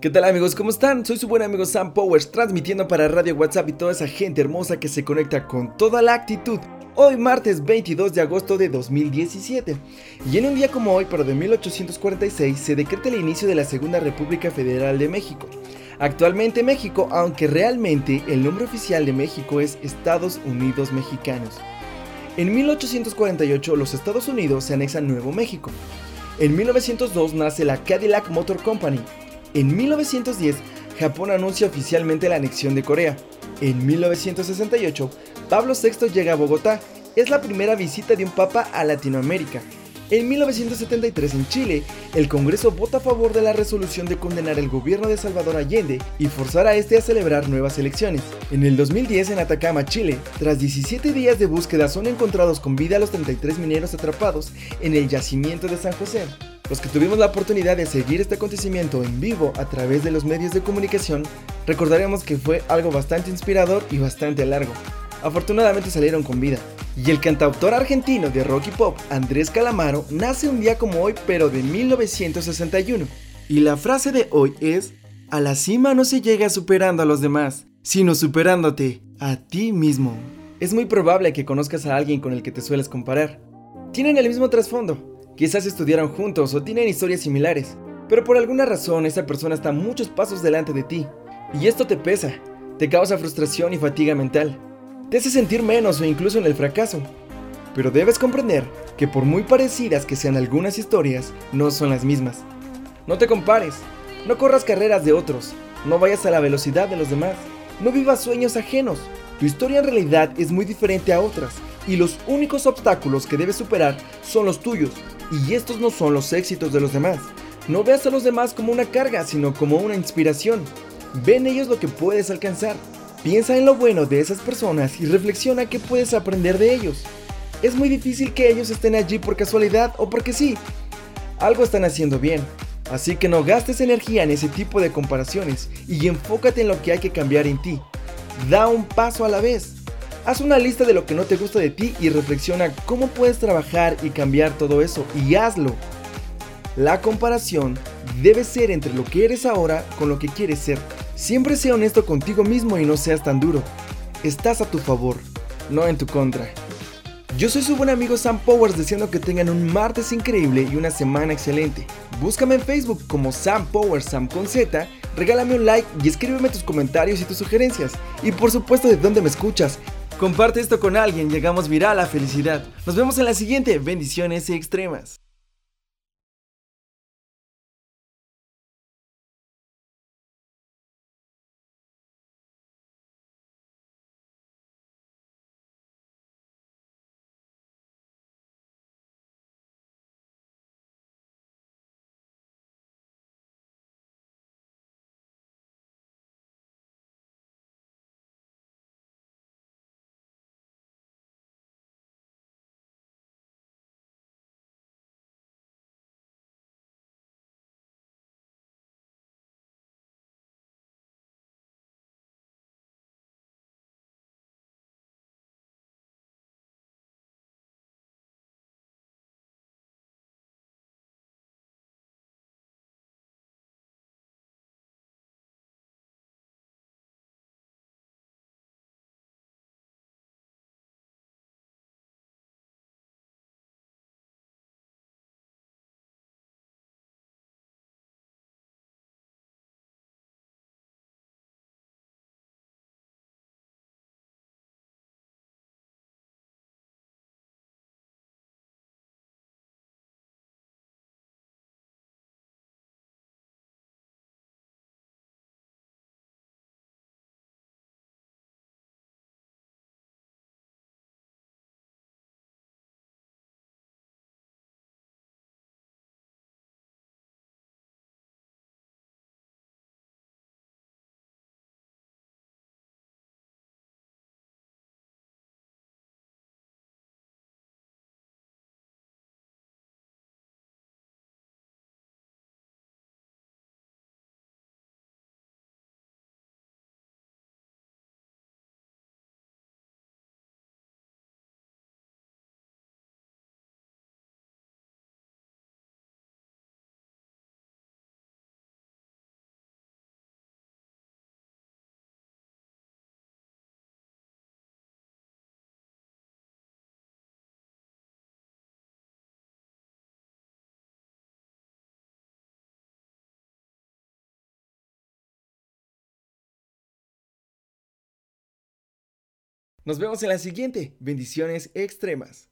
¿Qué tal amigos? ¿Cómo están? Soy su buen amigo Sam Powers, transmitiendo para Radio WhatsApp y toda esa gente hermosa que se conecta con toda la actitud. Hoy martes 22 de agosto de 2017. Y en un día como hoy, pero de 1846, se decreta el inicio de la Segunda República Federal de México. Actualmente México, aunque realmente el nombre oficial de México es Estados Unidos Mexicanos. En 1848 los Estados Unidos se anexan Nuevo México. En 1902 nace la Cadillac Motor Company, en 1910, Japón anuncia oficialmente la anexión de Corea. En 1968, Pablo VI llega a Bogotá. Es la primera visita de un papa a Latinoamérica. En 1973 en Chile, el Congreso vota a favor de la resolución de condenar el gobierno de Salvador Allende y forzar a este a celebrar nuevas elecciones. En el 2010 en Atacama, Chile, tras 17 días de búsqueda son encontrados con vida los 33 mineros atrapados en el yacimiento de San José. Los que tuvimos la oportunidad de seguir este acontecimiento en vivo a través de los medios de comunicación, recordaremos que fue algo bastante inspirador y bastante largo. Afortunadamente salieron con vida. Y el cantautor argentino de rock y pop, Andrés Calamaro, nace un día como hoy, pero de 1961. Y la frase de hoy es, a la cima no se llega superando a los demás, sino superándote a ti mismo. Es muy probable que conozcas a alguien con el que te sueles comparar. Tienen el mismo trasfondo, Quizás estudiaron juntos o tienen historias similares, pero por alguna razón esa persona está muchos pasos delante de ti. Y esto te pesa, te causa frustración y fatiga mental. Te hace sentir menos o incluso en el fracaso. Pero debes comprender que por muy parecidas que sean algunas historias, no son las mismas. No te compares, no corras carreras de otros, no vayas a la velocidad de los demás, no vivas sueños ajenos. Tu historia en realidad es muy diferente a otras y los únicos obstáculos que debes superar son los tuyos y estos no son los éxitos de los demás. No veas a los demás como una carga, sino como una inspiración. Ve en ellos lo que puedes alcanzar. Piensa en lo bueno de esas personas y reflexiona qué puedes aprender de ellos. Es muy difícil que ellos estén allí por casualidad o porque sí. Algo están haciendo bien. Así que no gastes energía en ese tipo de comparaciones y enfócate en lo que hay que cambiar en ti. Da un paso a la vez. Haz una lista de lo que no te gusta de ti y reflexiona cómo puedes trabajar y cambiar todo eso y hazlo. La comparación debe ser entre lo que eres ahora con lo que quieres ser. Siempre sea honesto contigo mismo y no seas tan duro. Estás a tu favor, no en tu contra. Yo soy su buen amigo Sam Powers deseando que tengan un martes increíble y una semana excelente. Búscame en Facebook como Sam Powers Sam con Z, regálame un like y escríbeme tus comentarios y tus sugerencias. Y por supuesto de dónde me escuchas. Comparte esto con alguien, llegamos viral a felicidad. Nos vemos en la siguiente, bendiciones extremas. Nos vemos en la siguiente. Bendiciones extremas.